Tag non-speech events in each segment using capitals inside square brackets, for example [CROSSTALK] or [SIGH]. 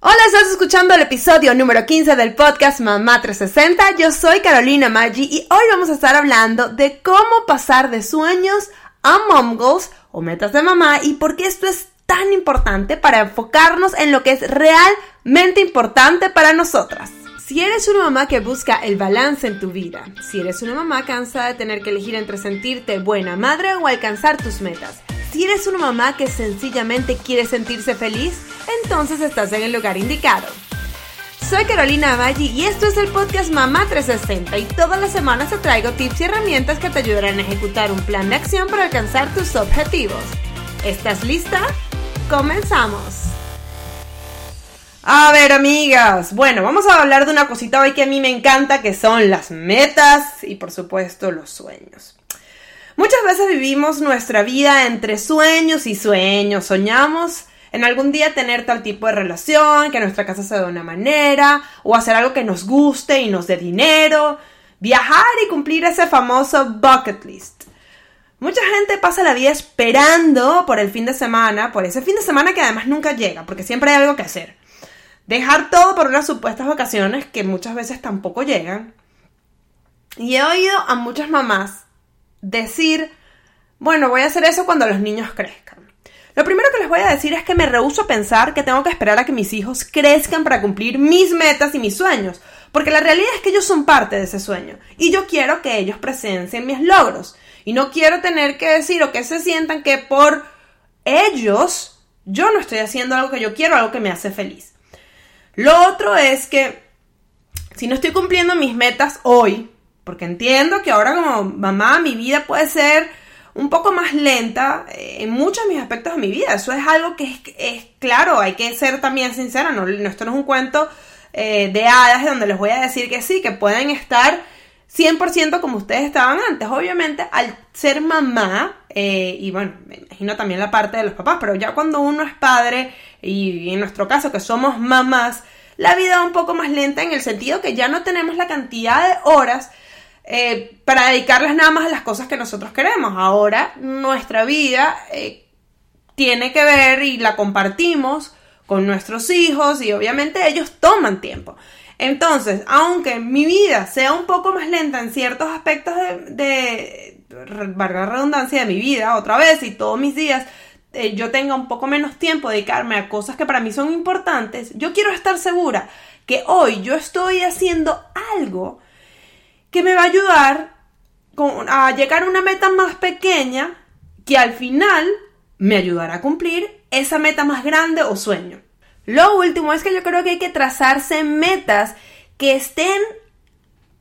Hola, estás escuchando el episodio número 15 del podcast Mamá 360. Yo soy Carolina Maggi y hoy vamos a estar hablando de cómo pasar de sueños a mom goals o metas de mamá y por qué esto es tan importante para enfocarnos en lo que es realmente importante para nosotras. Si eres una mamá que busca el balance en tu vida, si eres una mamá cansada de tener que elegir entre sentirte buena madre o alcanzar tus metas, si eres una mamá que sencillamente quiere sentirse feliz, entonces estás en el lugar indicado. Soy Carolina Maggi y esto es el podcast Mamá 360 y todas las semanas te traigo tips y herramientas que te ayudarán a ejecutar un plan de acción para alcanzar tus objetivos. ¿Estás lista? ¡Comenzamos! A ver, amigas, bueno, vamos a hablar de una cosita hoy que a mí me encanta, que son las metas y por supuesto los sueños. Muchas veces vivimos nuestra vida entre sueños y sueños, soñamos en algún día tener tal tipo de relación, que nuestra casa sea de una manera, o hacer algo que nos guste y nos dé dinero, viajar y cumplir ese famoso bucket list. Mucha gente pasa la vida esperando por el fin de semana, por ese fin de semana que además nunca llega, porque siempre hay algo que hacer. Dejar todo por unas supuestas vacaciones que muchas veces tampoco llegan. Y he oído a muchas mamás decir, bueno, voy a hacer eso cuando los niños crezcan. Lo primero que les voy a decir es que me rehúso a pensar que tengo que esperar a que mis hijos crezcan para cumplir mis metas y mis sueños, porque la realidad es que ellos son parte de ese sueño y yo quiero que ellos presencien mis logros y no quiero tener que decir o que se sientan que por ellos yo no estoy haciendo algo que yo quiero, algo que me hace feliz. Lo otro es que si no estoy cumpliendo mis metas hoy, porque entiendo que ahora como mamá mi vida puede ser un poco más lenta eh, en muchos de mis aspectos de mi vida. Eso es algo que es, claro, hay que ser también sincera, no, esto no es un cuento eh, de hadas donde les voy a decir que sí, que pueden estar 100% como ustedes estaban antes. Obviamente, al ser mamá, eh, y bueno, me imagino también la parte de los papás, pero ya cuando uno es padre, y en nuestro caso que somos mamás, la vida va un poco más lenta en el sentido que ya no tenemos la cantidad de horas eh, para dedicarles nada más a las cosas que nosotros queremos. Ahora nuestra vida eh, tiene que ver y la compartimos con nuestros hijos y obviamente ellos toman tiempo. Entonces, aunque mi vida sea un poco más lenta en ciertos aspectos de, de redundancia de mi vida, otra vez, y todos mis días eh, yo tenga un poco menos tiempo de dedicarme a cosas que para mí son importantes, yo quiero estar segura que hoy yo estoy haciendo algo que me va a ayudar a llegar a una meta más pequeña que al final me ayudará a cumplir esa meta más grande o sueño. Lo último es que yo creo que hay que trazarse metas que estén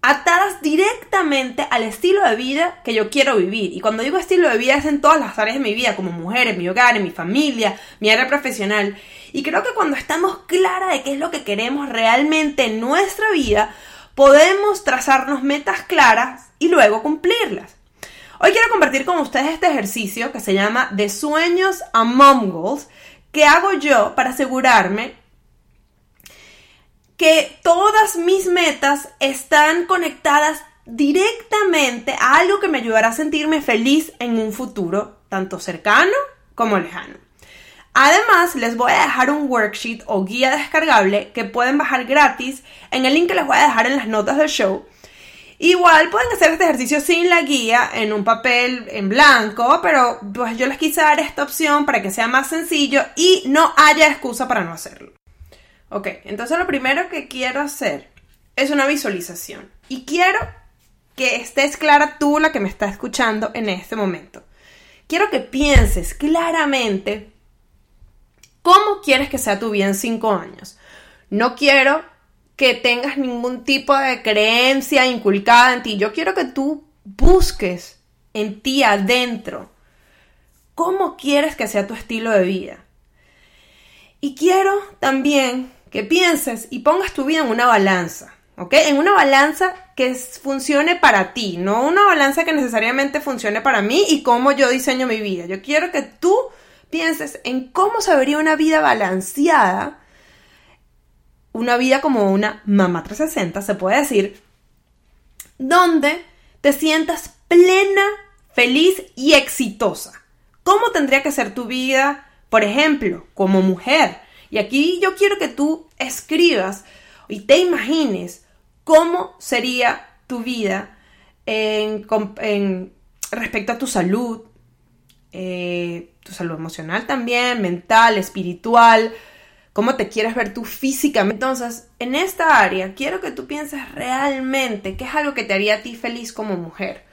atadas directamente al estilo de vida que yo quiero vivir. Y cuando digo estilo de vida es en todas las áreas de mi vida, como mujer, en mi hogar, en mi familia, mi área profesional. Y creo que cuando estamos claras de qué es lo que queremos realmente en nuestra vida, podemos trazarnos metas claras y luego cumplirlas. Hoy quiero compartir con ustedes este ejercicio que se llama De sueños a mom goals, que hago yo para asegurarme que todas mis metas están conectadas directamente a algo que me ayudará a sentirme feliz en un futuro, tanto cercano como lejano. Además, les voy a dejar un worksheet o guía descargable que pueden bajar gratis en el link que les voy a dejar en las notas del show. Igual pueden hacer este ejercicio sin la guía en un papel en blanco, pero pues yo les quise dar esta opción para que sea más sencillo y no haya excusa para no hacerlo. Ok, entonces lo primero que quiero hacer es una visualización y quiero que estés clara tú la que me está escuchando en este momento. Quiero que pienses claramente ¿Cómo quieres que sea tu vida en cinco años? No quiero que tengas ningún tipo de creencia inculcada en ti. Yo quiero que tú busques en ti adentro cómo quieres que sea tu estilo de vida. Y quiero también que pienses y pongas tu vida en una balanza, ¿ok? En una balanza que funcione para ti, no una balanza que necesariamente funcione para mí y cómo yo diseño mi vida. Yo quiero que tú pienses en cómo se vería una vida balanceada, una vida como una mamá 360, se puede decir, donde te sientas plena, feliz y exitosa. ¿Cómo tendría que ser tu vida, por ejemplo, como mujer? Y aquí yo quiero que tú escribas y te imagines cómo sería tu vida en, respecto a tu salud, eh, tu salud emocional también, mental, espiritual, cómo te quieres ver tú físicamente. Entonces, en esta área, quiero que tú pienses realmente qué es algo que te haría a ti feliz como mujer.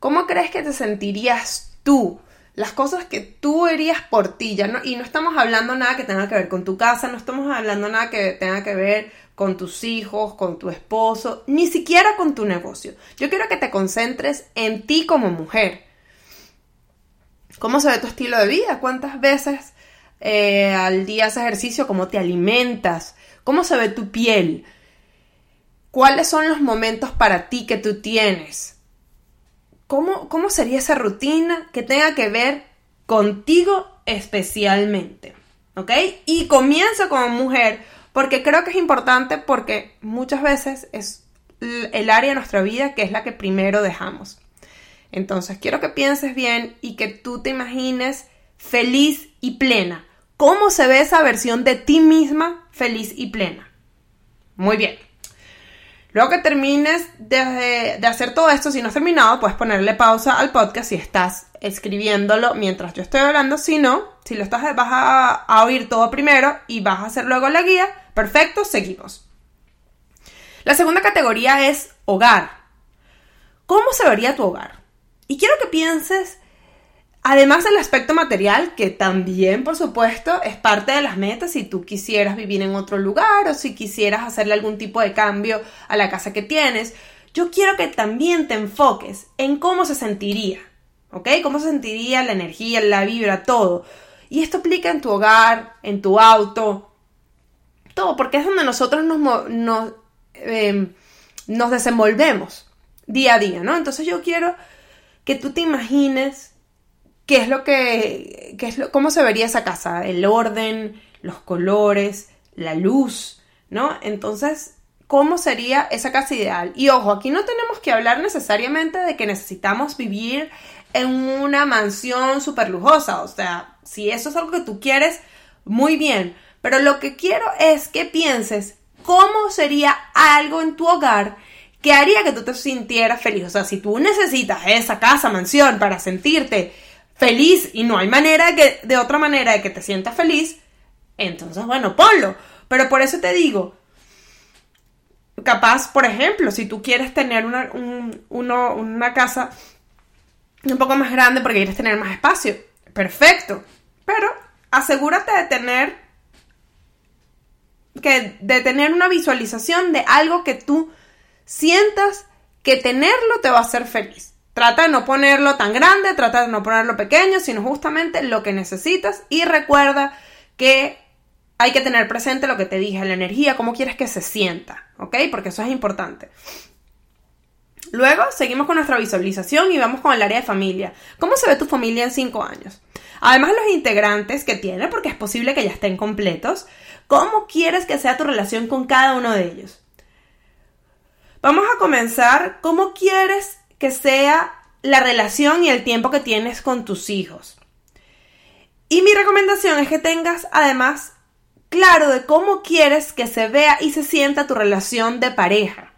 ¿Cómo crees que te sentirías tú? Las cosas que tú harías por ti, ya no, y no estamos hablando nada que tenga que ver con tu casa, no estamos hablando nada que tenga que ver con tus hijos, con tu esposo, ni siquiera con tu negocio. Yo quiero que te concentres en ti como mujer. ¿Cómo se ve tu estilo de vida? ¿Cuántas veces eh, al día haces ejercicio, cómo te alimentas, cómo se ve tu piel, cuáles son los momentos para ti que tú tienes, cómo, cómo sería esa rutina que tenga que ver contigo especialmente, ¿ok? Y comienza como mujer porque creo que es importante porque muchas veces es el área de nuestra vida que es la que primero dejamos. Entonces, quiero que pienses bien y que tú te imagines feliz y plena cómo se ve esa versión de ti misma feliz y plena. Muy bien. Luego que termines de, hacer todo esto, si no has terminado, puedes ponerle pausa al podcast si estás escribiéndolo mientras yo estoy hablando. Si no, si lo estás, vas a, a oír todo primero y vas a hacer luego la guía. Perfecto, seguimos. La segunda categoría es hogar. ¿Cómo se vería tu hogar? Y quiero que pienses Además del aspecto material, que también, por supuesto, es parte de las metas si tú quisieras vivir en otro lugar o si quisieras hacerle algún tipo de cambio a la casa que tienes, yo quiero que también te enfoques en cómo se sentiría, ¿ok? Cómo se sentiría la energía, la vibra, todo. Y esto aplica en tu hogar, en tu auto, todo, porque es donde nosotros nos, nos, em, nos desenvolvemos día a día, ¿no? Entonces yo quiero que tú te imagines qué es lo que, qué es lo, cómo se vería esa casa, el orden, los colores, la luz, ¿no? Entonces, ¿cómo sería esa casa ideal? Y ojo, aquí no tenemos que hablar necesariamente de que necesitamos vivir en una mansión súper lujosa, o sea, si eso es algo que tú quieres, muy bien, pero lo que quiero es que pienses cómo sería algo en tu hogar que haría que tú te sintieras feliz. O sea, si tú necesitas esa casa, mansión para sentirte feliz y no hay manera que, de otra manera de que te sientas feliz, entonces bueno, ponlo. Pero por eso te digo, capaz, por ejemplo, si tú quieres tener una, una casa un poco más grande porque quieres tener más espacio, perfecto. Pero asegúrate de tener que de tener una visualización de algo que tú sientas que tenerlo te va a hacer feliz. Trata de no ponerlo tan grande, trata de no ponerlo pequeño, sino justamente lo que necesitas y recuerda que hay que tener presente lo que te dije, la energía, cómo quieres que se sienta, ¿ok? Porque eso es importante. Luego seguimos con nuestra visualización y vamos con el área de familia. ¿Cómo se ve tu familia en 5 años? Además los integrantes que tiene, porque es posible que ya estén completos, ¿cómo quieres que sea tu relación con cada uno de ellos? Vamos a comenzar, ¿cómo quieres que sea la relación y el tiempo que tienes con tus hijos. Y mi recomendación es que tengas además claro de cómo quieres que se vea y se sienta tu relación de pareja.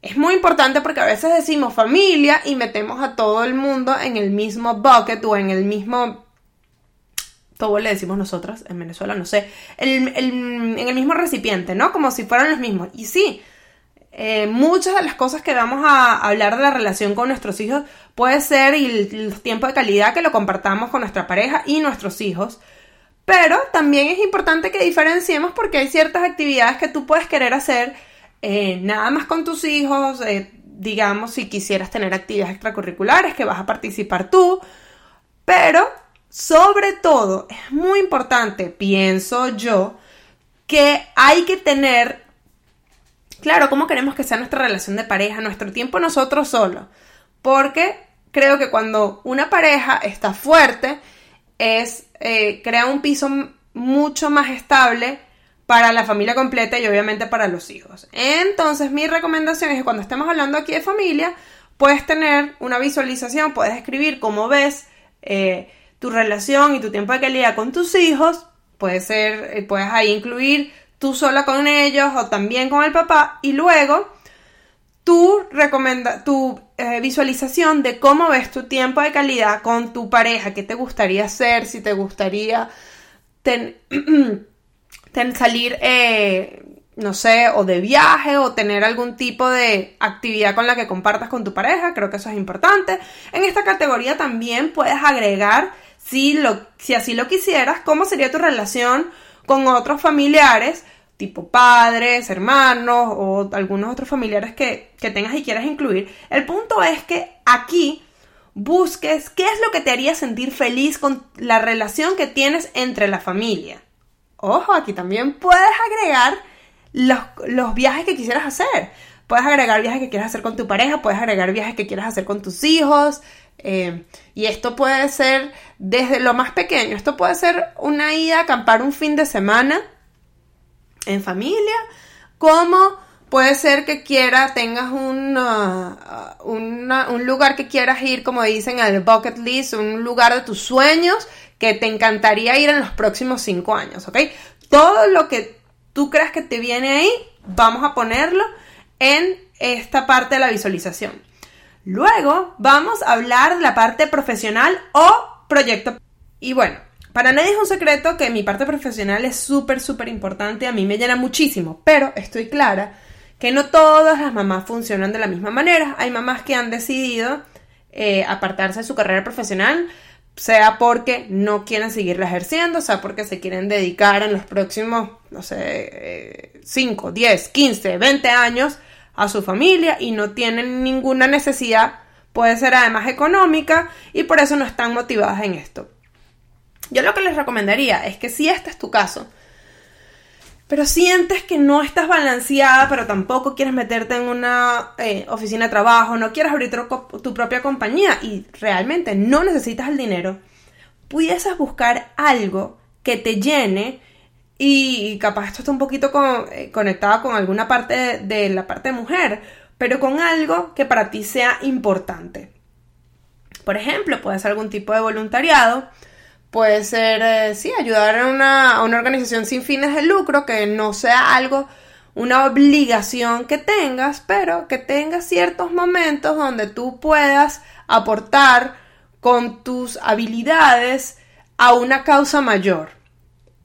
Es muy importante porque a veces decimos familia y metemos a todo el mundo en el mismo bucket o en el mismo... Todo le decimos nosotras en Venezuela, no sé, en el mismo recipiente, ¿no? Como si fueran los mismos. Y sí, eh, muchas de las cosas que vamos a hablar de la relación con nuestros hijos puede ser el, tiempo de calidad que lo compartamos con nuestra pareja y nuestros hijos. Pero también es importante que diferenciemos porque hay ciertas actividades que tú puedes querer hacer eh, nada más con tus hijos, eh, digamos si quisieras tener actividades extracurriculares que vas a participar tú, pero sobre todo es muy importante, pienso yo, que hay que tener claro, cómo queremos que sea nuestra relación de pareja, nuestro tiempo nosotros solos. Porque creo que cuando una pareja está fuerte, es, eh, crea un piso mucho más estable para la familia completa y obviamente para los hijos. Entonces mi recomendación es que cuando estemos hablando aquí de familia, puedes tener una visualización, puedes escribir cómo ves eh, tu relación y tu tiempo de calidad con tus hijos, puede ser, eh, puedes ahí incluir tú sola con ellos o también con el papá y luego tu, recomenda, tu eh, visualización de cómo ves tu tiempo de calidad con tu pareja, qué te gustaría hacer, si te gustaría [CLEARS THROAT] salir, eh, no sé, o de viaje o tener algún tipo de actividad con la que compartas con tu pareja, creo que eso es importante. En esta categoría también puedes agregar, si, lo, si así lo quisieras, cómo sería tu relación con otros familiares tipo padres, hermanos o algunos otros familiares que, tengas y quieras incluir. El punto es que aquí busques qué es lo que te haría sentir feliz con la relación que tienes entre la familia. Ojo, aquí también puedes agregar los, viajes que quisieras hacer. Puedes agregar viajes que quieras hacer con tu pareja, puedes agregar viajes que quieras hacer con tus hijos. Eh, y esto puede ser desde lo más pequeño. Esto puede ser una ida a acampar un fin de semana en familia, como puede ser que quiera, tengas un lugar que quieras ir, como dicen, al bucket list, un lugar de tus sueños que te encantaría ir en los próximos cinco años, ¿ok? Todo lo que tú creas que te viene ahí, vamos a ponerlo en esta parte de la visualización. Luego vamos a hablar de la parte profesional o proyecto. Y bueno, para nadie es un secreto que mi parte profesional es súper, súper importante, a mí me llena muchísimo, pero estoy clara que no todas las mamás funcionan de la misma manera. Hay mamás que han decidido eh, apartarse de su carrera profesional, sea porque no quieren seguirla ejerciendo, sea porque se quieren dedicar en los próximos, no sé, 5, 10, 15, 20 años a su familia y no tienen ninguna necesidad, puede ser además económica, y por eso no están motivadas en esto. Yo lo que les recomendaría es que si este es tu caso, pero sientes que no estás balanceada, pero tampoco quieres meterte en una eh, oficina de trabajo, no quieres abrir tu, propia compañía y realmente no necesitas el dinero, pudieses buscar algo que te llene y capaz esto está un poquito eh, conectado con alguna parte de la parte de mujer, pero con algo que para ti sea importante. Por ejemplo, puede ser algún tipo de voluntariado, Puede ser, eh, sí, ayudar a una, organización sin fines de lucro, que no sea algo, una obligación que tengas, pero que tengas ciertos momentos donde tú puedas aportar con tus habilidades a una causa mayor.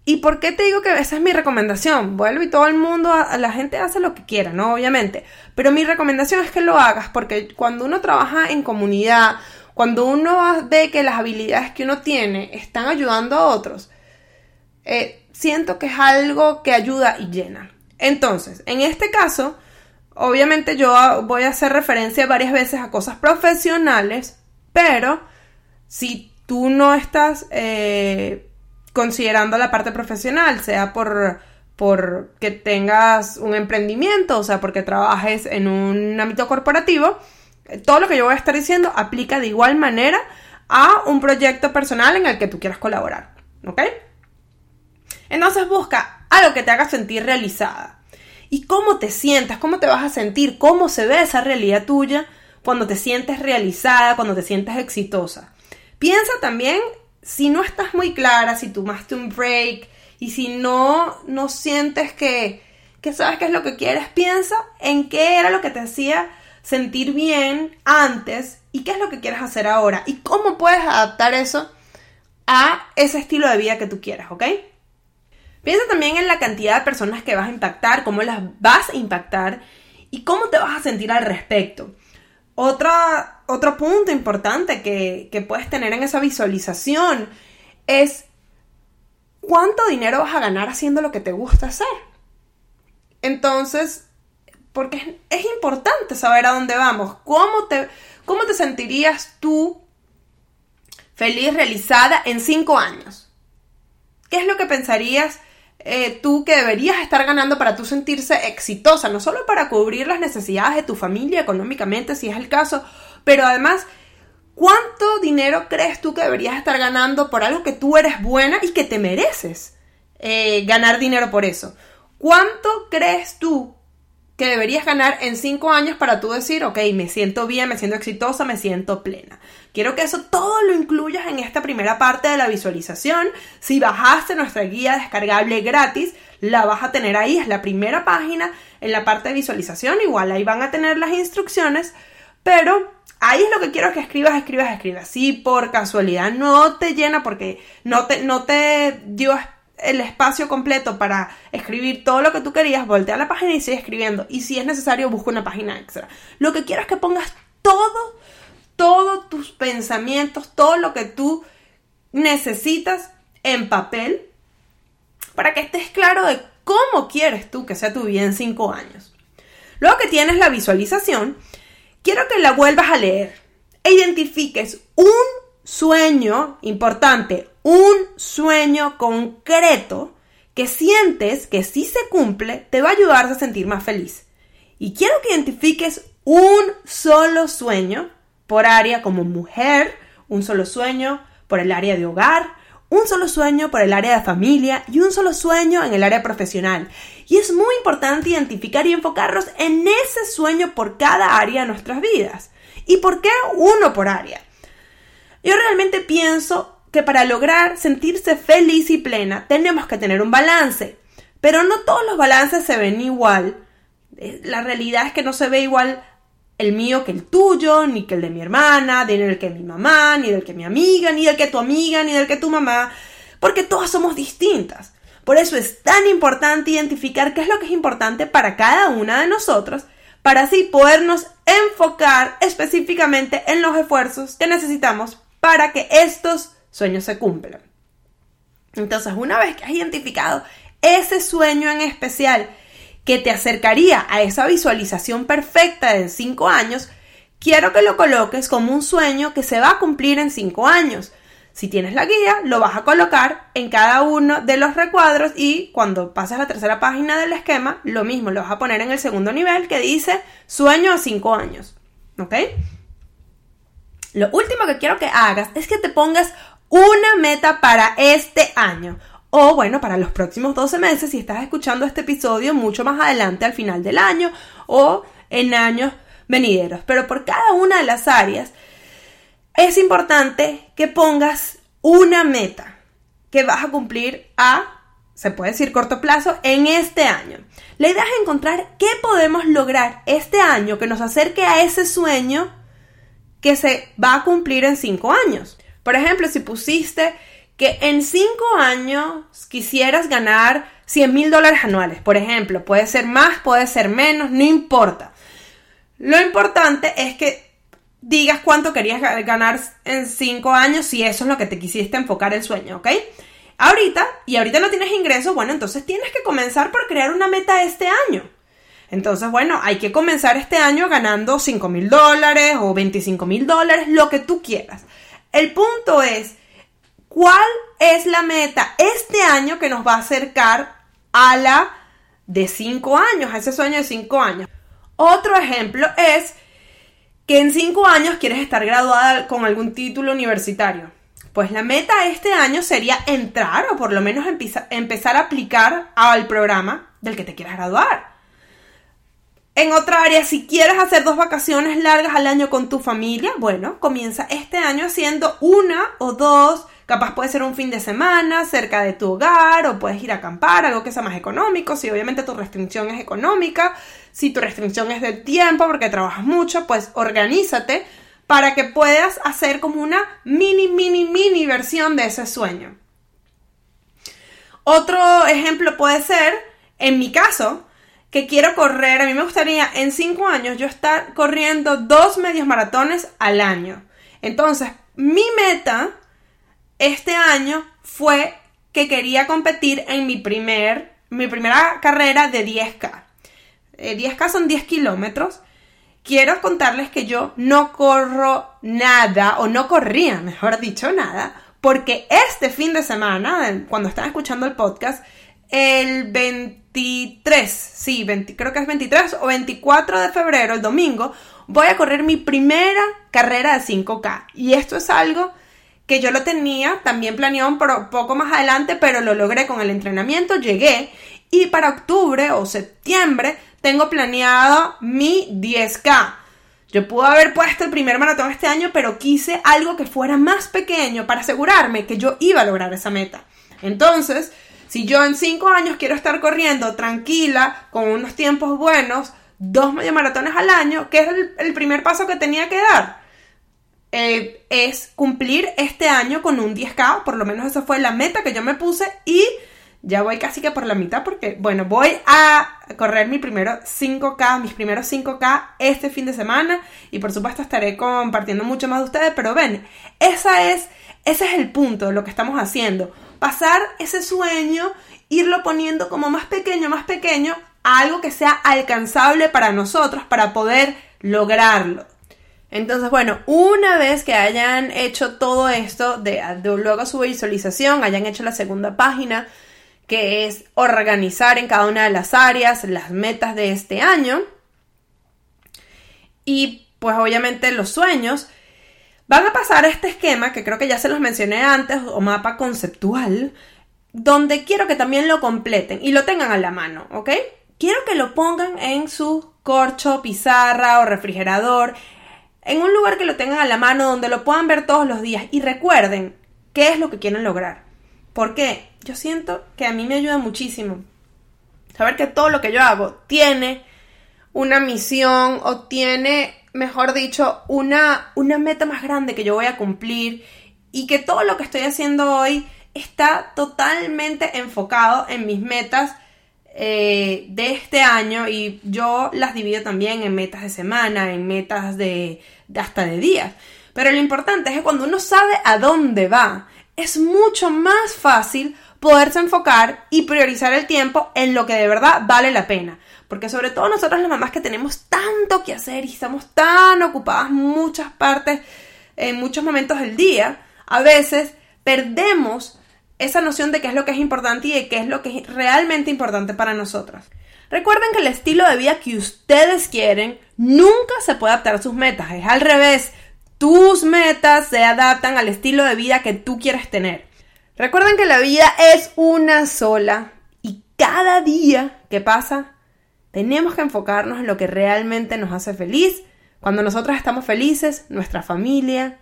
¿Y por qué te digo que esa es mi recomendación? Vuelvo y todo el mundo, la gente hace lo que quiera, ¿no? Obviamente. Pero mi recomendación es que lo hagas porque cuando uno trabaja en comunidad, cuando uno ve que las habilidades que uno tiene están ayudando a otros, eh, siento que es algo que ayuda y llena. Entonces, en este caso, obviamente yo voy a hacer referencia varias veces a cosas profesionales, pero si tú no estás eh, considerando la parte profesional, sea por, por que tengas un emprendimiento, o sea, porque trabajes en un ámbito corporativo, todo lo que yo voy a estar diciendo aplica de igual manera a un proyecto personal en el que tú quieras colaborar. ¿Ok? Entonces busca algo que te haga sentir realizada. ¿Y cómo te sientas? ¿Cómo te vas a sentir? ¿Cómo se ve esa realidad tuya cuando te sientes realizada, cuando te sientes exitosa? Piensa también si no estás muy clara, si tomaste un break y si no, no sientes que, que sabes qué es lo que quieres, piensa en qué era lo que te hacía sentir bien antes y qué es lo que quieres hacer ahora y cómo puedes adaptar eso a ese estilo de vida que tú quieras, ¿ok? Piensa también en la cantidad de personas que vas a impactar, cómo las vas a impactar y cómo te vas a sentir al respecto. Otro punto importante que, que puedes tener en esa visualización es cuánto dinero vas a ganar haciendo lo que te gusta hacer. Entonces, porque es, importante saber a dónde vamos. ¿Cómo te, ¿Cómo te sentirías tú feliz, realizada en cinco años? ¿Qué es lo que pensarías eh, tú que deberías estar ganando para tú sentirse exitosa? No solo para cubrir las necesidades de tu familia económicamente, si es el caso, pero además, ¿cuánto dinero crees tú que deberías estar ganando por algo que tú eres buena y que te mereces eh, ganar dinero por eso? ¿Cuánto crees tú que deberías ganar en 5 años para tú decir, ok, me siento bien, me siento exitosa, me siento plena. Quiero que eso todo lo incluyas en esta primera parte de la visualización. Si bajaste nuestra guía descargable gratis, la vas a tener ahí, es la primera página en la parte de visualización, igual ahí van a tener las instrucciones, pero ahí es lo que quiero que escribas, escribas, escribas. Si por casualidad no te llena porque no te, no te dio el espacio completo para escribir todo lo que tú querías, voltea la página y sigue escribiendo. Y si es necesario, busca una página extra. Lo que quiero es que pongas todo, todos tus pensamientos, todo lo que tú necesitas en papel para que estés claro de cómo quieres tú que sea tu vida en cinco años. Luego que tienes la visualización, quiero que la vuelvas a leer e identifiques un sueño importante, un sueño concreto que sientes que si se cumple te va a ayudar a sentir más feliz. Y quiero que identifiques un solo sueño por área como mujer, un solo sueño por el área de hogar, un solo sueño por el área de familia y un solo sueño en el área profesional. Y es muy importante identificar y enfocarnos en ese sueño por cada área de nuestras vidas. ¿Y por qué uno por área? Yo realmente pienso que para lograr sentirse feliz y plena tenemos que tener un balance. Pero no todos los balances se ven igual. Eh, la realidad es que no se ve igual el mío que el tuyo, ni que el de mi hermana, ni el que mi mamá, ni del que mi amiga, ni del que tu amiga, ni del que tu mamá, porque todas somos distintas. Por eso es tan importante identificar qué es lo que es importante para cada una de nosotros, para así podernos enfocar específicamente en los esfuerzos que necesitamos para que estos sueños se cumplan. Entonces, una vez que has identificado ese sueño en especial que te acercaría a esa visualización perfecta de 5 años, quiero que lo coloques como un sueño que se va a cumplir en 5 años. Si tienes la guía, lo vas a colocar en cada uno de los recuadros y cuando pases a la tercera página del esquema, lo mismo, lo vas a poner en el segundo nivel que dice sueño a 5 años. ¿Ok? Lo último que quiero que hagas es que te pongas una meta para este año. O bueno, para los próximos 12 meses si estás escuchando este episodio mucho más adelante al final del año o en años venideros. Pero por cada una de las áreas es importante que pongas una meta que vas a cumplir a, se puede decir corto plazo, en este año. La idea es encontrar qué podemos lograr este año que nos acerque a ese sueño que se va a cumplir en cinco años. Por ejemplo, si pusiste que en cinco años quisieras ganar 100 mil dólares anuales, por ejemplo, puede ser más, puede ser menos, no importa. Lo importante es que digas cuánto querías ganar en cinco años si eso es lo que te quisiste enfocar el sueño, ¿ok? Ahorita, y ahorita no tienes ingresos, bueno, entonces tienes que comenzar por crear una meta este año. Entonces, bueno, hay que comenzar este año ganando 5 mil dólares o 25 mil dólares, lo que tú quieras. El punto es, ¿cuál es la meta este año que nos va a acercar a la de 5 años, a ese sueño de 5 años? Otro ejemplo es que en 5 años quieres estar graduada con algún título universitario. Pues la meta este año sería entrar o por lo menos empezar a aplicar al programa del que te quieras graduar. En otra área, si quieres hacer dos vacaciones largas al año con tu familia, bueno, comienza este año haciendo una o dos. Capaz puede ser un fin de semana cerca de tu hogar o puedes ir a acampar, algo que sea más económico. Si obviamente tu restricción es económica, si tu restricción es de tiempo porque trabajas mucho, pues organízate para que puedas hacer como una mini, mini, mini versión de ese sueño. Otro ejemplo puede ser, en mi caso, que quiero correr, a mí me gustaría en cinco años yo estar corriendo dos medios maratones al año. Entonces, mi meta este año fue que quería competir en mi, primer, mi primera carrera de 10K. 10K eh, son 10 kilómetros. Quiero contarles que yo no corro nada, o no corría, mejor dicho, nada, porque este fin de semana, cuando están escuchando el podcast, el 23, sí, creo que es 23 o 24 de febrero, el domingo, voy a correr mi primera carrera de 5K. Y esto es algo que yo lo tenía también planeado un poco más adelante, pero lo logré con el entrenamiento, llegué y para octubre o septiembre tengo planeado mi 10K. Yo pude haber puesto el primer maratón este año, pero quise algo que fuera más pequeño para asegurarme que yo iba a lograr esa meta. Entonces, si yo en 5 años quiero estar corriendo tranquila, con unos tiempos buenos, dos medio maratones al año, que es el, primer paso que tenía que dar, eh, es cumplir este año con un 10K, por lo menos esa fue la meta que yo me puse y ya voy casi que por la mitad porque, bueno, voy a correr mi primero 5K, mis primeros 5K este fin de semana y por supuesto estaré compartiendo mucho más de ustedes, pero ven, esa es, ese es el punto de lo que estamos haciendo, pasar ese sueño, irlo poniendo como más pequeño, más pequeño, a algo que sea alcanzable para nosotros, para poder lograrlo. Entonces, bueno, una vez que hayan hecho todo esto, de, de luego su visualización, hayan hecho la segunda página, que es organizar en cada una de las áreas las metas de este año. Y pues obviamente los sueños van a pasar a este esquema que creo que ya se los mencioné antes o mapa conceptual, donde quiero que también lo completen y lo tengan a la mano, ¿ok? Quiero que lo pongan en su corcho, pizarra o refrigerador, en un lugar que lo tengan a la mano donde lo puedan ver todos los días y recuerden qué es lo que quieren lograr. ¿Por qué? yo siento que a mí me ayuda muchísimo. Saber que todo lo que yo hago tiene una misión o tiene, mejor dicho, una, una meta más grande que yo voy a cumplir y que todo lo que estoy haciendo hoy está totalmente enfocado en mis metas eh, de este año y yo las divido también en metas de semana, en metas de, de hasta de días. Pero lo importante es que cuando uno sabe a dónde va, es mucho más fácil poderse enfocar y priorizar el tiempo en lo que de verdad vale la pena. Porque sobre todo nosotros las mamás que tenemos tanto que hacer y estamos tan ocupadas muchas partes, en muchos momentos del día, a veces perdemos esa noción de qué es lo que es importante y de qué es lo que es realmente importante para nosotras. Recuerden que el estilo de vida que ustedes quieren nunca se puede adaptar a sus metas, es al revés. Tus metas se adaptan al estilo de vida que tú quieres tener. Recuerden que la vida es una sola y cada día que pasa tenemos que enfocarnos en lo que realmente nos hace feliz. Cuando nosotros estamos felices, nuestra familia,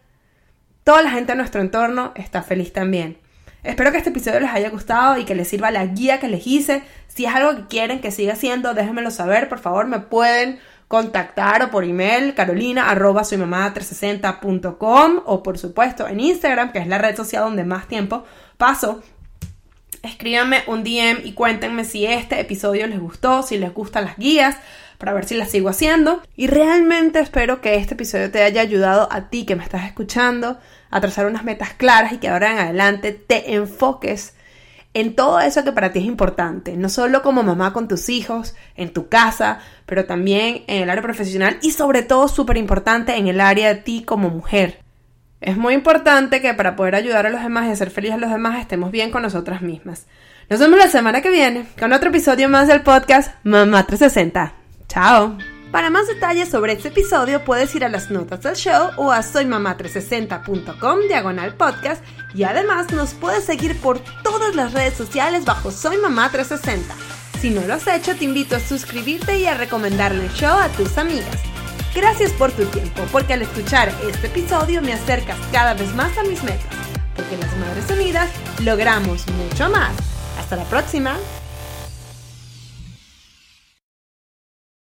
toda la gente de nuestro entorno está feliz también. Espero que este episodio les haya gustado y que les sirva la guía que les hice. Si es algo que quieren que siga haciendo, déjenmelo saber. Por favor, me pueden contactar o por email carolina arroba soy mamá 360.com o por supuesto en Instagram, que es la red social donde más tiempo paso. Escríbanme un DM y cuéntenme si este episodio les gustó, si les gustan las guías, para ver si las sigo haciendo. Y realmente espero que este episodio te haya ayudado a ti que me estás escuchando a trazar unas metas claras y que ahora en adelante te enfoques en todo eso que para ti es importante, no solo como mamá con tus hijos, en tu casa, pero también en el área profesional y sobre todo súper importante en el área de ti como mujer. Es muy importante que para poder ayudar a los demás y hacer feliz a los demás estemos bien con nosotras mismas. Nos vemos la semana que viene con otro episodio más del podcast Mamá 360. Chao. Para más detalles sobre este episodio puedes ir a las notas del show o a soymamá360.com diagonal podcast y además nos puedes seguir por todas las redes sociales bajo Soy Mamá 360. Si no lo has hecho te invito a suscribirte y a recomendarle el show a tus amigas. Gracias por tu tiempo, porque al escuchar este episodio me acercas cada vez más a mis metas, porque las Madres Unidas logramos mucho más. Hasta la próxima.